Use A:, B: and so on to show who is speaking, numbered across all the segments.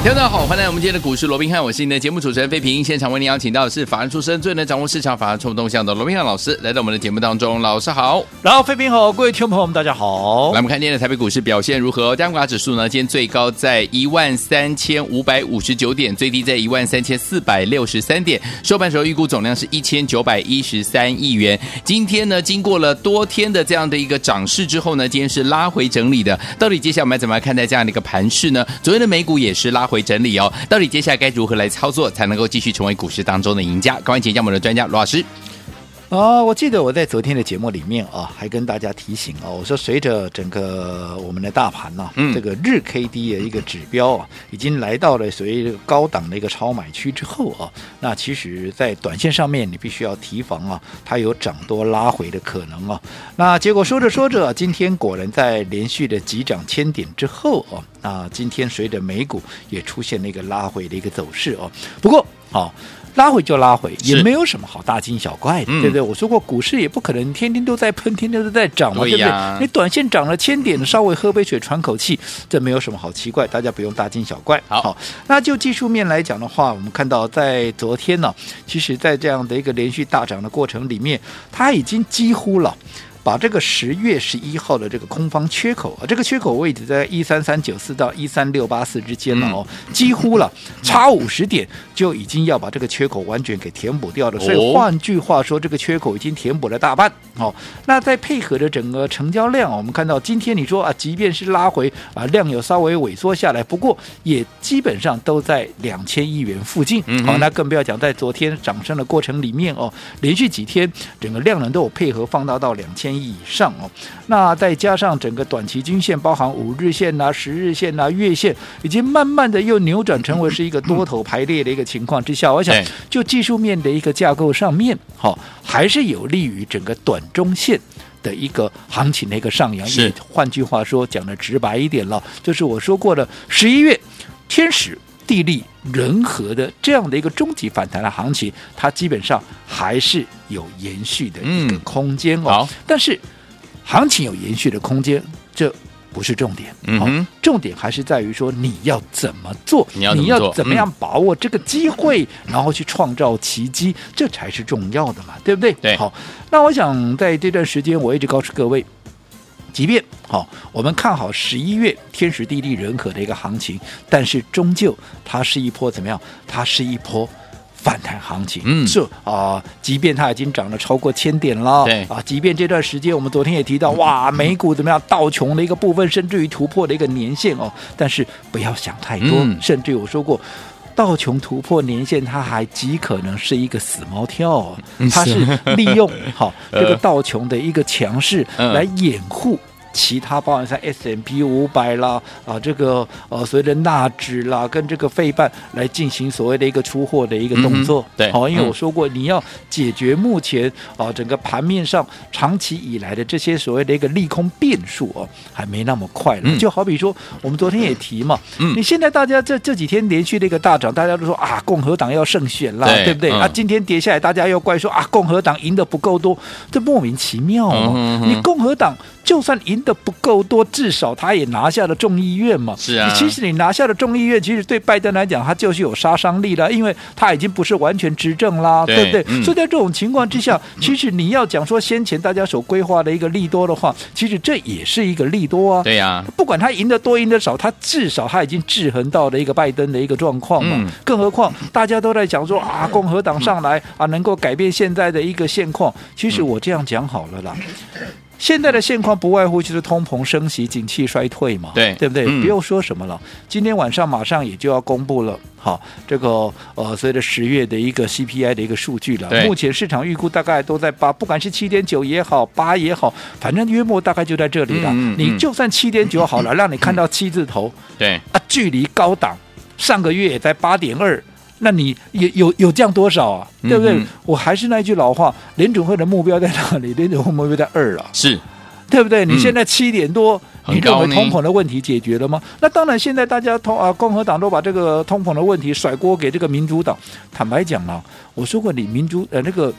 A: 听众大家好，欢迎来我们今天的股市罗宾汉，我是你的节目主持人费平。现场为您邀请到的是法案出身、最能掌握市场法案冲动向的罗宾汉老师，来到我们的节目当中。老师好，
B: 然后费平好，各位听众朋友们大家好。
A: 来，我们看今天的台北股市表现如何？加权指数呢？今天最高在一万三千五百五十九点，最低在一万三千四百六十三点。收盘时候预估总量是一千九百一十三亿元。今天呢，经过了多天的这样的一个涨势之后呢，今天是拉回整理的。到底接下来我们要怎么来看待这样的一个盘势呢？昨天的美股也是拉会整理哦。到底接下来该如何来操作，才能够继续成为股市当中的赢家？赶快请教我们的专家罗老师。
B: 啊，我记得我在昨天的节目里面啊，还跟大家提醒啊，我说随着整个我们的大盘呢、啊，嗯，这个日 K D 的一个指标啊，已经来到了所谓高档的一个超买区之后啊，那其实，在短线上面你必须要提防啊，它有涨多拉回的可能啊。那结果说着说着，今天果然在连续的急涨千点之后啊，那今天随着美股也出现了一个拉回的一个走势哦。不过啊。拉回就拉回，也没有什么好大惊小怪的，对不对？我说过，股市也不可能天天都在喷，天天都在涨嘛，对不对？你短线涨了千点，稍微喝杯水喘口气，这没有什么好奇怪，大家不用大惊小怪。好，那就技术面来讲的话，我们看到在昨天呢，其实在这样的一个连续大涨的过程里面，它已经几乎了。把这个十月十一号的这个空方缺口啊，这个缺口位置在一三三九四到一三六八四之间了哦，几乎了差五十点就已经要把这个缺口完全给填补掉了。所以换句话说，这个缺口已经填补了大半哦。那再配合着整个成交量，我们看到今天你说啊，即便是拉回啊，量有稍微萎缩下来，不过也基本上都在两千亿元附近。好，那更不要讲在昨天涨升的过程里面哦，连续几天整个量能都有配合放大到两千。以上哦，那再加上整个短期均线，包含五日线呐、啊、十日线呐、啊、月线，已经慢慢的又扭转成为是一个多头排列的一个情况之下，我想就技术面的一个架构上面，好，还是有利于整个短中线的一个行情的一个上扬。是，换句话说，讲的直白一点了，就是我说过的十一月天时地利人和的这样的一个终极反弹的行情，它基本上还是有延续的一个空间哦。嗯、但是行情有延续的空间，这不是重点。嗯哼，重点还是在于说你要怎么做，你要，你要怎么样把握这个机会，嗯、然后去创造奇迹，这才是重要的嘛，对不对？对。好，那我想在这段时间，我一直告诉各位。即便好，我们看好十一月天时地利人和的一个行情，但是终究它是一波怎么样？它是一波反弹行情。嗯，是啊、呃，即便它已经涨了超过千点了，对啊，即便这段时间我们昨天也提到，哇，美股怎么样？道穷的一个部分甚至于突破的一个年限哦，但是不要想太多，嗯、甚至于我说过。道琼突破年线，它还极可能是一个死猫跳，它是利用 好这个道琼的一个强势来掩护。其他包含像 S M P 五百啦啊，这个呃所谓的纳指啦，跟这个费半来进行所谓的一个出货的一个动作，嗯、对，好，因为我说过，你要解决目前啊整个盘面上长期以来的这些所谓的一个利空变数哦，还没那么快了。嗯、就好比说，我们昨天也提嘛，嗯，你现在大家这这几天连续的一个大涨，大家都说啊，共和党要胜选啦，对，对不对？嗯、啊，今天跌下来，大家又怪说啊，共和党赢得不够多，这莫名其妙嘛。你共和党就算赢的不够多，至少他也拿下了众议院嘛。是啊，其实你拿下了众议院，其实对拜登来讲，他就是有杀伤力了，因为他已经不是完全执政啦，对，对不对？嗯、所以在这种情况之下，其实你要讲说先前大家所规划的一个利多的话，其实这也是一个利多啊。对呀、啊，不管他赢得多赢得少，他至少他已经制衡到了一个拜登的一个状况嘛。嗯、更何况大家都在讲说啊，共和党上来啊，能够改变现在的一个现况。其实我这样讲好了啦。现在的现况不外乎就是通膨升息、景气衰退嘛，对对不对？嗯、不用说什么了，今天晚上马上也就要公布了，好，这个呃，随着十月的一个 CPI 的一个数据了。目前市场预估大概都在八，不管是七点九也好，八也好，反正约莫大概就在这里了。嗯嗯、你就算七点九好了，让你看到七字头，对啊，距离高档上个月也在八点二。那你有有有降多少啊？对不对？
A: 嗯、
B: 我还是那句老话，联准会的目标在哪里？联准会目标在二啊，
A: 是
B: 对不对？你现在七点多，
A: 嗯、
B: 你认为通膨的问题解决了吗？那当然，现在大家通啊，共和党都把这个通膨的问题甩锅给这个民主党。坦白讲啊，我说过，你民主呃那个，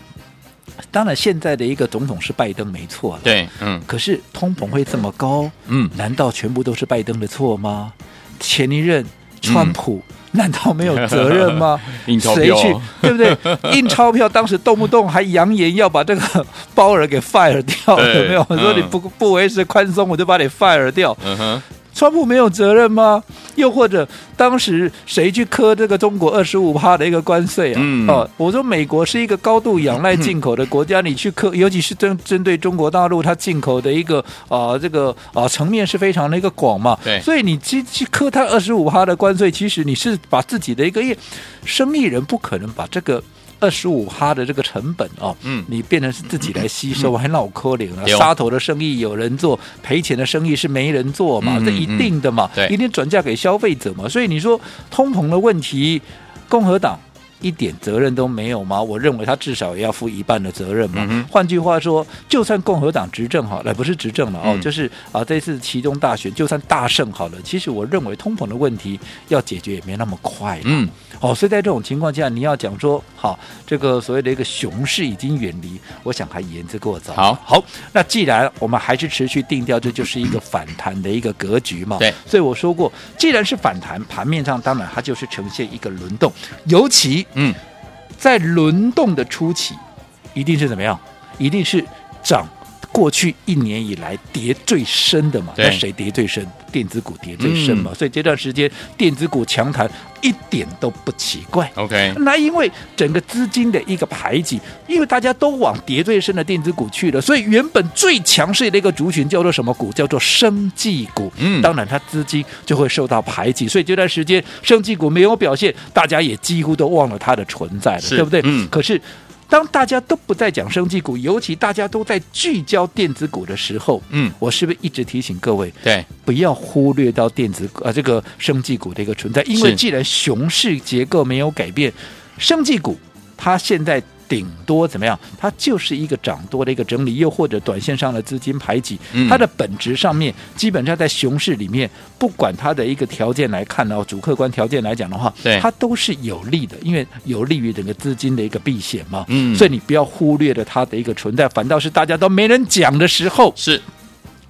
B: 当然现在的一个总统是拜登没错了，
A: 对，嗯，
B: 可是通膨会这么高，
A: 嗯，
B: 难道全部都是拜登的错吗？前一任川普。嗯难道没有责任吗？
A: 印钞票
B: 谁去？对不对？印钞票，当时动不动还扬言要把这个鲍尔给 fire 掉，有没有？我说你不不维持宽松，我就把你 fire 掉。嗯哼。川普没有责任吗？又或者当时谁去磕这个中国二十五趴的一个关税啊？嗯、哦，我说美国是一个高度仰赖进口的国家，你去磕，尤其是针针对中国大陆，它进口的一个啊、呃、这个啊、呃、层面是非常的一个广嘛。
A: 对，
B: 所以你去去磕它二十五趴的关税，其实你是把自己的一个业生意人不可能把这个。二十五哈的这个成本哦，嗯，你变成是自己来吸收，嗯、还脑壳灵了。杀头的生意有人做，赔钱的生意是没人做嘛，嗯、这一定的嘛，
A: 对，
B: 一定转嫁给消费者嘛。所以你说通膨的问题，共和党。一点责任都没有吗？我认为他至少也要负一半的责任嘛。嗯、换句话说，就算共和党执政好了，不是执政了哦，嗯、就是啊，这次其中大选就算大胜好了，其实我认为通膨的问题要解决也没那么快。嗯，哦，所以在这种情况下，你要讲说好，这个所谓的一个熊市已经远离，我想还言之过早。
A: 好，
B: 好，那既然我们还是持续定调，这就是一个反弹的一个格局嘛。
A: 对，
B: 所以我说过，既然是反弹，盘面上当然它就是呈现一个轮动，尤其。
A: 嗯，
B: 在轮动的初期，一定是怎么样？一定是涨。过去一年以来跌最深的嘛，那谁跌最深？电子股跌最深嘛，嗯、所以这段时间电子股强弹一点都不奇怪。
A: OK，
B: 那因为整个资金的一个排挤，因为大家都往跌最深的电子股去了，所以原本最强势的一个族群叫做什么股？叫做生技股。嗯，当然它资金就会受到排挤，所以这段时间生技股没有表现，大家也几乎都忘了它的存在了，对不对？嗯，可是。当大家都不再讲生技股，尤其大家都在聚焦电子股的时候，嗯，我是不是一直提醒各位，
A: 对，
B: 不要忽略到电子股啊这个生技股的一个存在，因为既然熊市结构没有改变，生技股它现在。顶多怎么样？它就是一个涨多的一个整理，又或者短线上的资金排挤。它的本质上面，基本上在熊市里面，不管它的一个条件来看呢，主客观条件来讲的话，
A: 对，
B: 它都是有利的，因为有利于整个资金的一个避险嘛。嗯，所以你不要忽略了它的一个存在，反倒是大家都没人讲的时候，
A: 是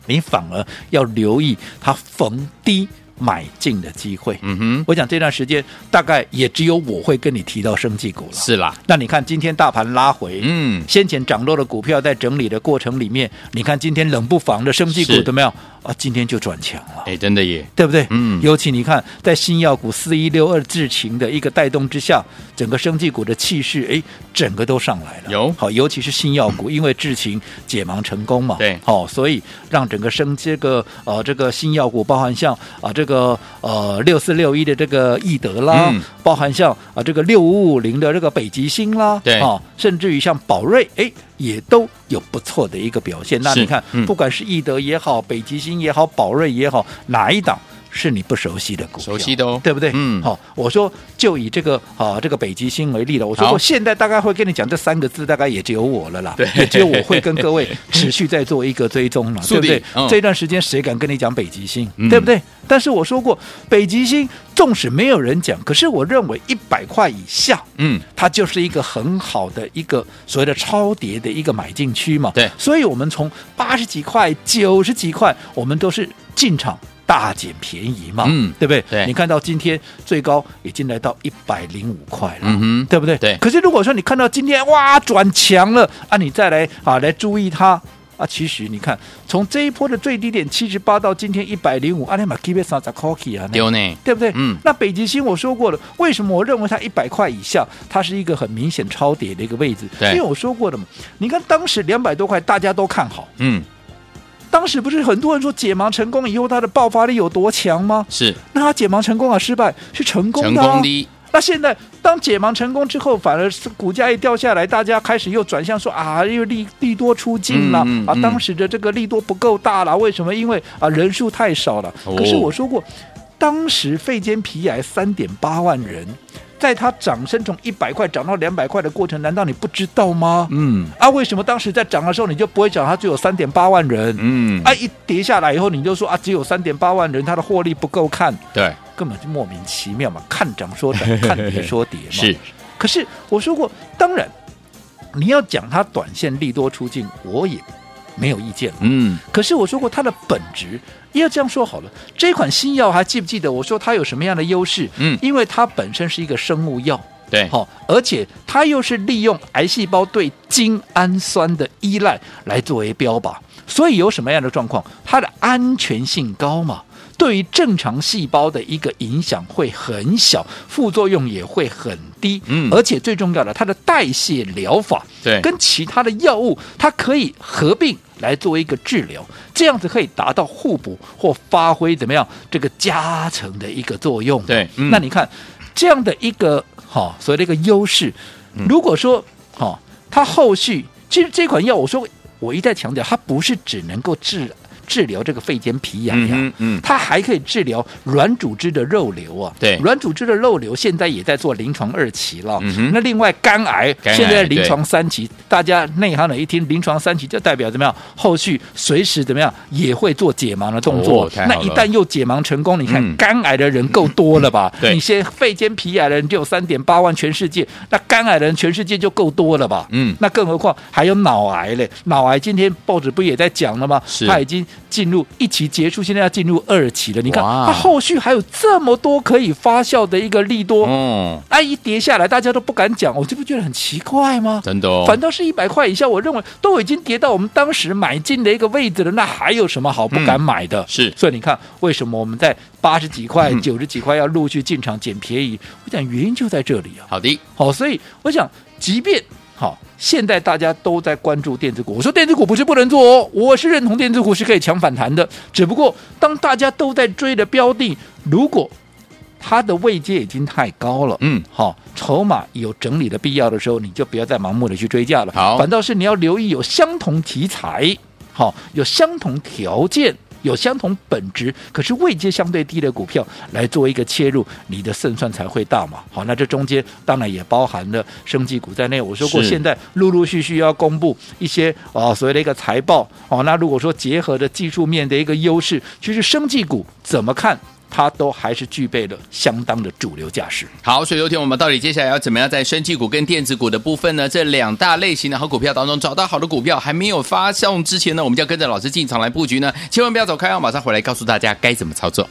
B: 你反而要留意它逢低。买进的机会，嗯哼，我想这段时间大概也只有我会跟你提到生技股了，
A: 是啦。
B: 那你看今天大盘拉回，嗯，先前涨落的股票在整理的过程里面，你看今天冷不防的生技股怎么样？啊，今天就转强了，
A: 哎，真的耶，
B: 对不对？
A: 嗯，
B: 尤其你看在新药股四一六二智勤的一个带动之下，整个生技股的气势，哎，整个都上来了。
A: 有。
B: 好，尤其是新药股，因为智勤解盲成功嘛，
A: 对，
B: 好，所以让整个生这个呃这个新药股，包含像啊这个呃六四六一的这个易德啦，嗯、包含像啊这个六五五零的这个北极星啦，
A: 对，啊，
B: 甚至于像宝瑞，哎。也都有不错的一个表现。那你看，嗯、不管是易德也好，北极星也好，宝瑞也好，哪一档是你不熟悉的股票？
A: 熟悉的哦，
B: 对不对？
A: 嗯，
B: 好，我说就以这个啊这个北极星为例了。我说我现在大概会跟你讲这三个字，大概也只有我了啦。
A: 对，
B: 也只有我会跟各位 持续在做一个追踪了，对不对？
A: 嗯、
B: 这段时间谁敢跟你讲北极星？
A: 嗯、
B: 对不对？但是我说过，北极星纵使没有人讲，可是我认为一百块以下，嗯，它就是一个很好的一个所谓的超跌的一个买进区嘛。
A: 对，
B: 所以我们从八十几块、九十几块，我们都是进场大捡便宜嘛，嗯，对不对？
A: 对，
B: 你看到今天最高已经来到一百零五块了，
A: 嗯哼，
B: 对不对？
A: 对。
B: 可是如果说你看到今天哇转强了啊，你再来啊来注意它。啊，其实你看，从这一波的最低点七十八到今天一百零五，阿尼玛基贝萨扎科基啊，
A: 丢呢，
B: 对不对？
A: 嗯，
B: 那北极星我说过了，为什么我认为它一百块以下，它是一个很明显超跌的一个位置？
A: 对，
B: 因为我说过了嘛，你看当时两百多块，大家都看好，
A: 嗯，
B: 当时不是很多人说解盲成功以后它的爆发力有多强吗？
A: 是，
B: 那它解盲成功啊，失败是成功的，啊，
A: 成功的。
B: 那现在当解盲成功之后，反而是股价一掉下来，大家开始又转向说啊，又利利多出尽了、嗯嗯、啊，当时的这个利多不够大了，为什么？因为啊人数太少了。可是我说过，当时肺间皮癌三点八万人，在它涨升从一百块涨到两百块的过程，难道你不知道吗？
A: 嗯
B: 啊，为什么当时在涨的时候你就不会讲它只有三点八万人？
A: 嗯
B: 啊，一跌下来以后你就说啊，只有三点八万人，它的获利不够看，
A: 对，
B: 根本就莫名其妙嘛，看涨说涨，看跌说跌嘛。
A: 是，
B: 可是我说过，当然你要讲它短线利多出尽，我也没有意见。
A: 嗯
B: 可是我说过，它的本质要这样说好了。这款新药还记不记得我说它有什么样的优势？
A: 嗯
B: 因为它本身是一个生物药，
A: 对，
B: 好、而且它又是利用癌细胞对精氨酸的依赖来作为标靶，所以有什么样的状况？它的安全性高嘛。对于正常细胞的一个影响会很小，副作用也会很低，
A: 嗯
B: 而且最重要的，它的代谢疗法，
A: 对
B: 跟其他的药物，它可以合并来做一个治疗，这样子可以达到互补或发挥怎么样这个加成的一个作用。
A: 对嗯
B: 那你看这样的一个哈、所谓的一个优势，如果说哈、它后续其实这款药，我说我一再强调，它不是只能够治。治疗这个肺间皮痒呀，
A: 嗯嗯
B: 它还可以治疗软组织的肉瘤啊。
A: 对
B: 软组织的肉瘤现在也在做临床二期了。
A: 嗯哼
B: 那另外肝癌现在临床三期，大家内行人一听临床三期，就代表怎么样？后续随时怎么样也会做解盲的动作。那一旦又解盲成功，你看
A: 嗯
B: 肝癌的人够多了吧？
A: 对
B: 你先肺间皮癌的人就有三点八万，全世界那肝癌的人全世界就够多了吧？
A: 嗯
B: 那更何况还有脑癌嘞，脑癌今天报纸不也在讲了吗？
A: 是
B: 它已经进入一期结束，现在要进入二期了。你看它后续还有这么多可以发酵的一个利多，
A: 嗯，
B: 哎，一跌下来大家都不敢讲，我这不觉得很奇怪吗？
A: 真的哦，
B: 反倒是一百块以下，我认为都已经跌到我们当时买进的一个位置了，那还有什么好不敢买的？
A: 嗯是
B: 所以你看，为什么我们在八十几块、
A: 嗯
B: 九十几块要陆续进场捡便宜？我讲原因就在这里啊。
A: 好的，
B: 好，所以我想，即便好，现在大家都在关注电子股，我说电子股不是不能做哦，我是认同电子股是可以强反弹的，只不过当大家都在追的标的，如果它的位阶已经太高了，
A: 嗯，
B: 好，筹码有整理的必要的时候，你就不要再盲目的去追价了，
A: 好
B: 反倒是你要留意有相同题材，好，有相同条件。有相同本质，可是位阶相对低的股票来做一个切入，你的胜算才会大嘛。好，那这中间当然也包含了生技股在内。我说
A: 过，
B: 现在陆陆续续要公布一些啊所谓的一个财报哦。那如果说结合的技术面的一个优势，其实生技股怎么看？它都还是具备了相当的主流价值。
A: 好，所以有天我们到底接下来要怎么样在生技股跟电子股的部分呢？这两大类型的好股票当中找到好的股票，还没有发送之前呢，我们就要跟着老师进场来布局呢。千万不要走开哦，马上回来告诉大家该怎么操作。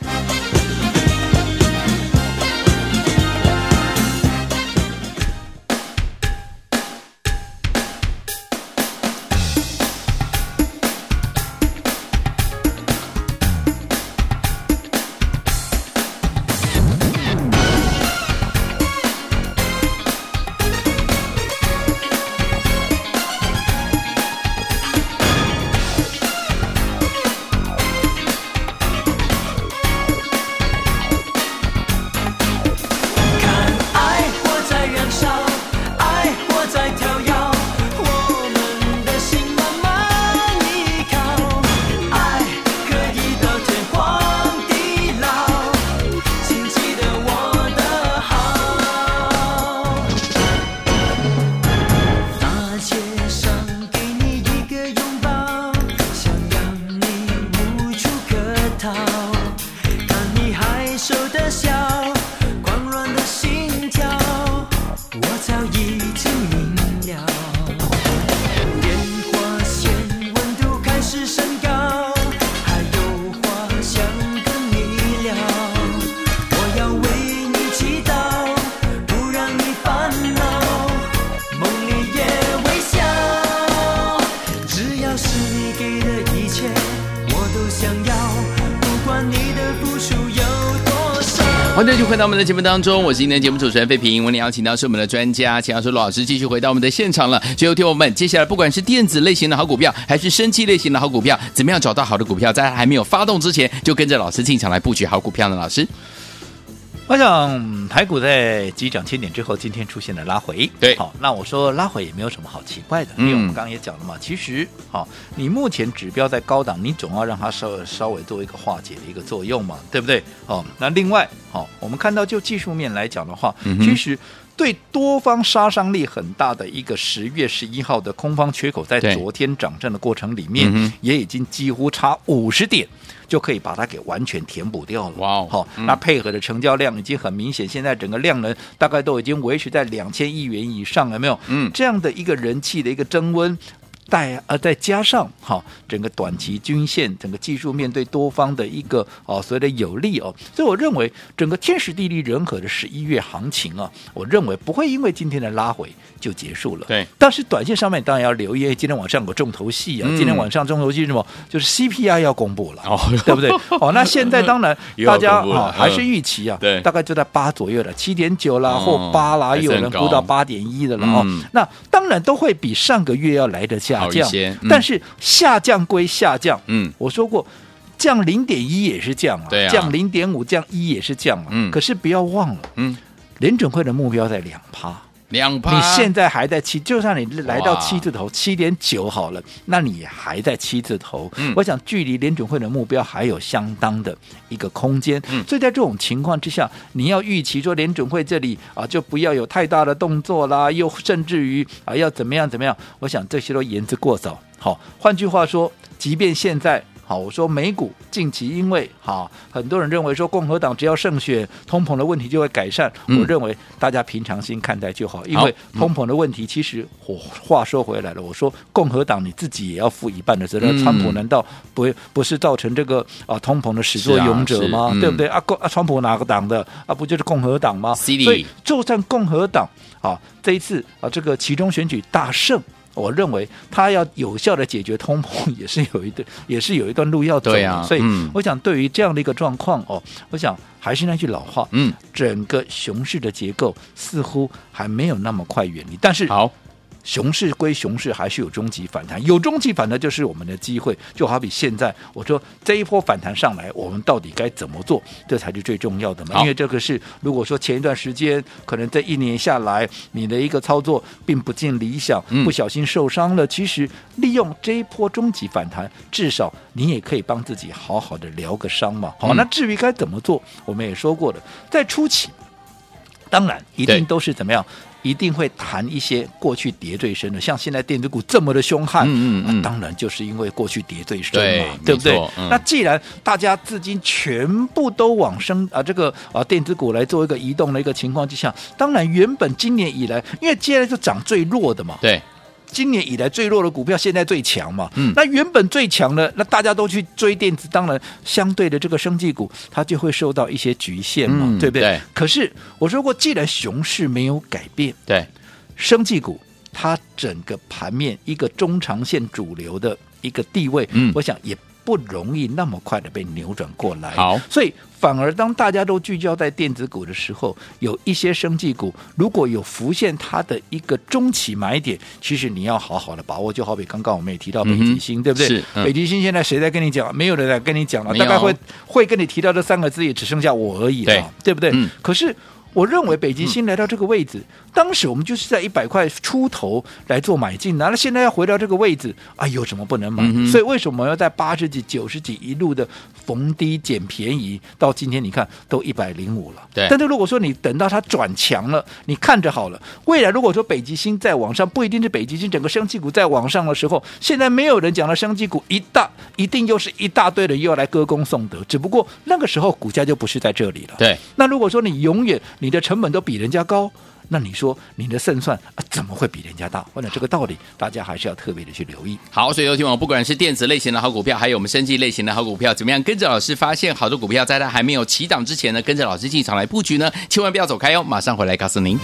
A: 欢迎继续回到我们的节目当中，我是今天节目主持人费平。我们邀请到是我们的专家钱老师罗老师，继续回到我们的现场了。最后听我们接下来不管是电子类型的好股票，还是生气类型的好股票，怎么样找到好的股票，在还没有发动之前，就跟着老师进场来布局好股票呢？老师，
B: 我想台股在急涨千点之后，今天出现了拉回。
A: 对
B: 好，那我说拉回也没有什么好奇怪的，
A: 嗯
B: 因为我们刚刚也讲了嘛，其实好，你目前指标在高档，你总要让它稍微稍微做一个化解的一个作用嘛，对不对？好，那另外好，我们看到就技术面来讲的话，
A: 嗯
B: 其实。对多方杀伤力很大的一个十月十一号的空方缺口，在昨天涨震的过程里面也已经几乎差五十点，就可以把它给完全填补掉了。
A: 哇哦
B: 好，
A: 嗯
B: 那配合的成交量已经很明显，现在整个量能大概都已经维持在两千亿元以上，有没有？
A: 嗯
B: 这样的一个人气的一个增温。带呃，再加上哈、整个短期均线，整个技术面对多方的一个哦，所谓的有利哦，所以我认为整个天时地利人和的十一月行情啊，我认为不会因为今天的拉回就结束了。
A: 对，但
B: 但是短线上面当然要留意，今天晚上有个重头戏啊，
A: 嗯。
B: 今天晚上重头戏是什么？就是 CPI 要公布了，
A: 哦。
B: 对不对？哦，那现在当然 大家啊、还是
A: 嗯。
B: 预期啊，
A: 对。
B: 大概就在八左右了，七点九啦
A: 哦
B: 或八啦，有人估到八点一的了哦。
A: 嗯。
B: 那当然都会比上个月要来的下
A: 好一
B: 降但是下降归下降，
A: 嗯，
B: 我说过。降零点一也是降啊，
A: 对啊
B: 降零点五、降一也是降啊。
A: 嗯
B: 可是不要忘了，
A: 嗯，
B: 联准会的目标在两趴。
A: 两趴，
B: 你现在还在七，就算你来到七字头，七点九好了，那你还在七字头。
A: 嗯
B: 我想距离联准会的目标还有相当的一个空间。
A: 嗯
B: 所以在这种情况之下，你要预期说联准会这里啊，就不要有太大的动作啦，又甚至于啊要怎么样怎么样，我想这些都言之过早。好，换句话说，即便现在。好，我说美股近期因为好，很多人认为说共和党只要胜选，通膨的问题就会改善。
A: 嗯
B: 我认为大家平常心看待就好，因为通膨的问题，其实我话说回来了，我说共和党你自己也要负一半的责任。
A: 嗯
B: 川普难道不不是造成这个啊通膨的始作俑者
A: 吗？啊嗯
B: 对不对？啊，共啊，川普哪个党的啊？不就是共和
A: 党吗？
B: 所以就算共和党啊这一次啊这个其中选举大胜。我认为他要有效的解决通膨，也是有一段，也是有一段路要走的。
A: 对啊
B: 所以
A: 嗯，
B: 我想对于这样的一个状况哦，我想还是那句老话，
A: 嗯，
B: 整个熊市的结构似乎还没有那么快远离，但是
A: 好，
B: 熊市归熊市，还是有终极反弹，有终极反弹就是我们的机会。就好比现在，我说这一波反弹上来，我们到底该怎么做？这才是最重要的嘛。因为这个是，如果说前一段时间可能这一年下来，你的一个操作并不尽理想，
A: 嗯
B: 不小心受伤了，其实利用这一波终极反弹，至少你也可以帮自己好好的疗个伤嘛。好，
A: 嗯
B: 那至于该怎么做，我们也说过了，在初期，当然一定都是怎么样。一定会谈一些过去跌最深的，像现在电子股这么的凶悍，
A: 嗯嗯
B: 当然就是因为过去跌最深嘛，对不
A: 对？嗯。
B: 那既然大家资金全部都往升啊这个啊电子股来做一个移动的一个情况之下，当然原本今年以来，因为接下来就涨最弱的嘛，
A: 对，
B: 今年以来最弱的股票现在最强嘛，
A: 嗯。
B: 那原本最强的，那大家都去追电子，当然相对的这个生技股，它就会受到一些局限嘛，
A: 嗯
B: 对不对？
A: 对。
B: 可是我说过，既然熊市没有改变，
A: 对，
B: 生技股它整个盘面一个中长线主流的一个地位，
A: 嗯。
B: 我想也不容易那么快的被扭转过来。
A: 好
B: 所以反而当大家都聚焦在电子股的时候，有一些生技股如果有浮现它的一个中期买点，其实你要好好的把握。就好比刚刚我们也提到北极星，
A: 嗯
B: 对不对？北极星现在谁在跟你讲？没有人在跟你讲了，大概会会跟你提到这三个字，也只剩下我而已了，
A: 对
B: 对不对？
A: 嗯
B: 可是。我认为北极星来到这个位置，当时我们就是在一百块出头来做买进的，那现在要回到这个位置，啊，有什么不能买？
A: 嗯
B: 所以为什么要在八十几、九十几一路的逢低捡便宜？到今天你看都一百零五了。
A: 对
B: 但是如果说你等到它转强了，你看着好了，未来如果说北极星在往上，不一定是北极星整个生技股在往上的时候，现在没有人讲的生技股一大一定又是一大堆人又要来歌功颂德，只不过那个时候股价就不是在这里了。
A: 对，
B: 那如果说你永远你的成本都比人家高，那你说你的胜算啊怎么会比人家大？或者这个道理，大家还是要特别的去留意。
A: 好，所以有听我不管是电子类型的好股票，还有我们生技类型的好股票，怎么样跟着老师发现好的股票，在它还没有起涨之前呢，跟着老师进场来布局呢？千万不要走开哦，马上回来告诉您。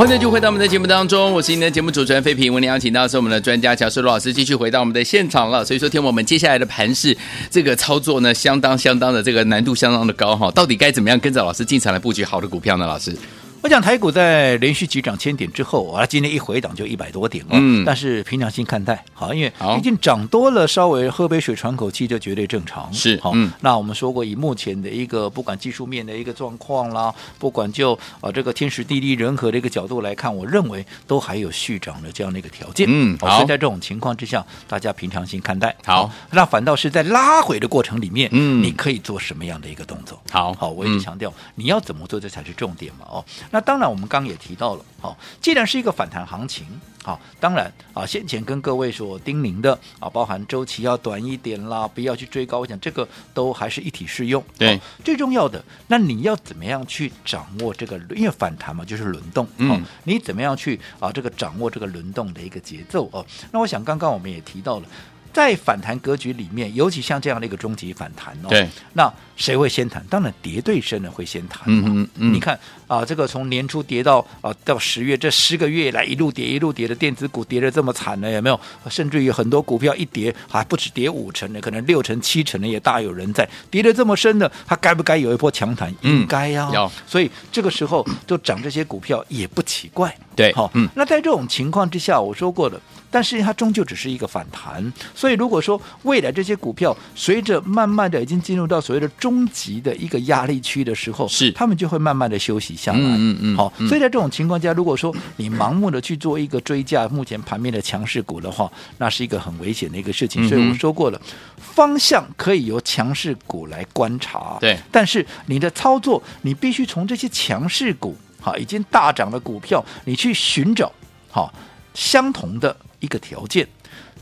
A: 欢迎继续回到我们的节目当中，我是您的节目主持人费平。我们邀请到的是我们的专家乔世罗老师，继续回到我们的现场了。所以说，听我们接下来的盘势，这个操作呢，相当相当的这个难度相当的高哈。到底该怎么样跟着老师进场来布局好的股票呢？老师？
B: 我讲台股在连续急涨千点之后，啊，今天一回档就一百多点了。
A: 嗯，
B: 但是平常心看待，好，因为
A: 好
B: 毕竟涨多了，稍微喝杯水喘口气，就绝对正常。
A: 是
B: 好，
A: 嗯
B: 那我们说过，以目前的一个不管技术面的一个状况啦，不管就啊这个天时地利人和的一个角度来看，我认为都还有续涨的这样的一个条件。
A: 嗯好
B: 所以在这种情况之下，大家平常心看待。
A: 好
B: 那反倒是在拉回的过程里面，
A: 嗯
B: 你可以做什么样的一个动作？
A: 好
B: 好，我一直强调、你要怎么做，这才是重点嘛。哦，那当然我们刚也提到了，好、既然是一个反弹行情，好、当然啊，先前跟各位所叮咛的啊，包含周期要短一点啦，不要去追高，我想这个都还是一体适用。
A: 对
B: 好最重要的，那你要怎么样去掌握这个？因为反弹嘛，就是轮动。
A: 嗯
B: 你怎么样去啊？这个掌握这个轮动的一个节奏哦。那我想刚刚我们也提到了。在反弹格局里面，尤其像这样的一个终极反弹哦，
A: 对，
B: 那谁会先谈？当然跌对升的会先弹嘛。
A: 嗯嗯嗯
B: 你看啊，这个从年初跌到啊到十月，这十个月以来一路跌一路跌的电子股跌的这么惨呢，有没有？甚至于很多股票一跌还不止跌五成的，可能六成七成的也大有人在。跌的这么深的，它该不该有一波强弹？
A: 嗯
B: 应该呀、
A: 要
B: 所以这个时候就涨这些股票也不奇怪。
A: 对
B: 好，
A: 嗯
B: 那在这种情况之下，我说过了，但是它终究只是一个反弹，所以如果说未来这些股票随着慢慢的已经进入到所谓的终极的一个压力区的时候，
A: 是。
B: 他们就会慢慢的休息下来。
A: 嗯嗯嗯。
B: 好，
A: 嗯
B: 所以在这种情况下，如果说你盲目的去做一个追价目前盘面的强势股的话，那是一个很危险的一个事情。所以我们说过了，方向可以由强势股来观察，
A: 对。
B: 但是你的操作，你必须从这些强势股，好，已经大涨的股票，你去寻找好相同的一个条件。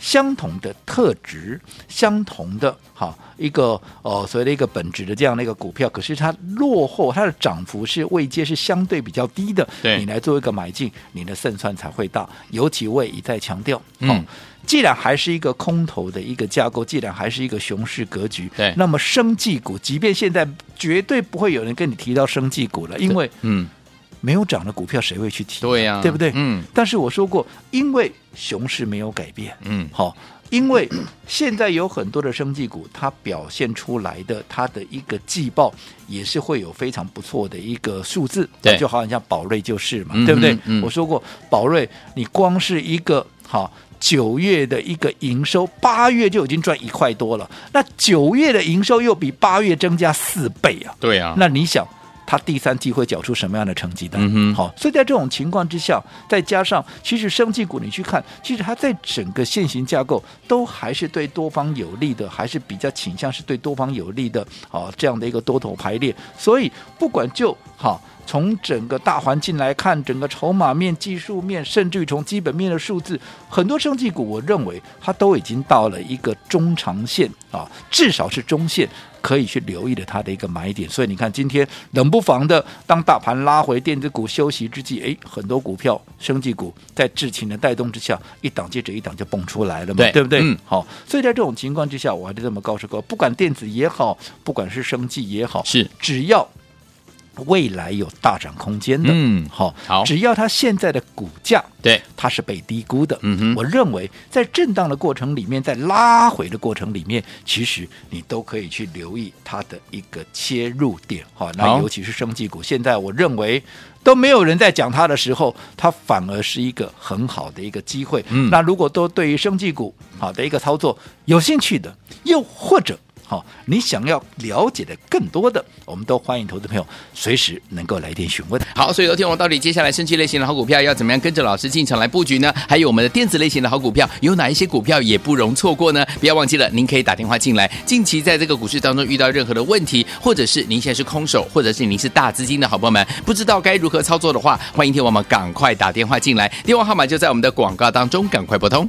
B: 相同的特质，相同的哈一个呃所谓的一个本质的这样的一个股票，可是它落后，它的涨幅是位阶是相对比较低的，
A: 对
B: 你来做一个买进，你的胜算才会大。尤其我也一再强调，
A: 嗯
B: 哦既然还是一个空头的一个架构，既然还是一个熊市格局，
A: 对
B: 那么生技股，即便现在绝对不会有人跟你提到生技股了，因为
A: 嗯，
B: 没有涨的股票谁会去提？
A: 对呀
B: 对不对？
A: 嗯。
B: 但是我说过，因为熊市没有改变，
A: 嗯
B: 好、因为现在有很多的生技股，它表现出来的它的一个季报也是会有非常不错的一个数字，
A: 对
B: 就好像像宝瑞就是嘛，
A: 嗯
B: 对不对？
A: 嗯
B: 我说过，宝瑞你光是一个好。九月的一个营收，八月就已经赚一块多了。那九月的营收又比八月增加四倍啊！
A: 对啊，
B: 那你想，它第三季会缴出什么样的成绩单？
A: 嗯哼
B: 好，所以在这种情况之下，再加上其实生技股你去看，其实它在整个现行架构都还是对多方有利的，还是比较倾向是对多方有利的啊这样的一个多头排列。所以不管就好。从整个大环境来看，整个筹码面、技术面，甚至于从基本面的数字，很多生技股，我认为它都已经到了一个中长线啊，至少是中线，可以去留意的它的一个买点。所以你看，今天冷不防的，当大盘拉回，电子股休息之际，诶，很多股票、生技股在智勤的带动之下，一档接着一档就蹦出来了嘛，
A: 对
B: 不对？
A: 嗯
B: 好，所以在这种情况之下，我还是这么告诉各位，不管电子也好，不管是生技也好，
A: 是
B: 只要。未来有大涨空间的，
A: 嗯
B: 好，
A: 好。
B: 只要它现在的股价
A: 对，
B: 它是被低估的，
A: 嗯哼。
B: 我认为在震荡的过程里面，在拉回的过程里面，其实你都可以去留意它的一个切入点，好，那尤其是生技股，现在我认为都没有人在讲它的时候，它反而是一个很好的一个机会。
A: 嗯。
B: 那如果都对于生技股好的一个操作有兴趣的，又或者好，你想要了解的更多的，我们都欢迎投资朋友随时能够来电询问。
A: 好，所以昨天我到底接下来升级类型的好股票要怎么样跟着老师进场来布局呢？还有我们的电子类型的好股票有哪一些股票也不容错过呢？不要忘记了，您可以打电话进来。近期在这个股市当中遇到任何的问题，或者是您现在是空手，或者是您是大资金的好朋友们，不知道该如何操作的话，欢迎听我们赶快打电话进来，电话号码就在我们的广告当中，赶快拨通。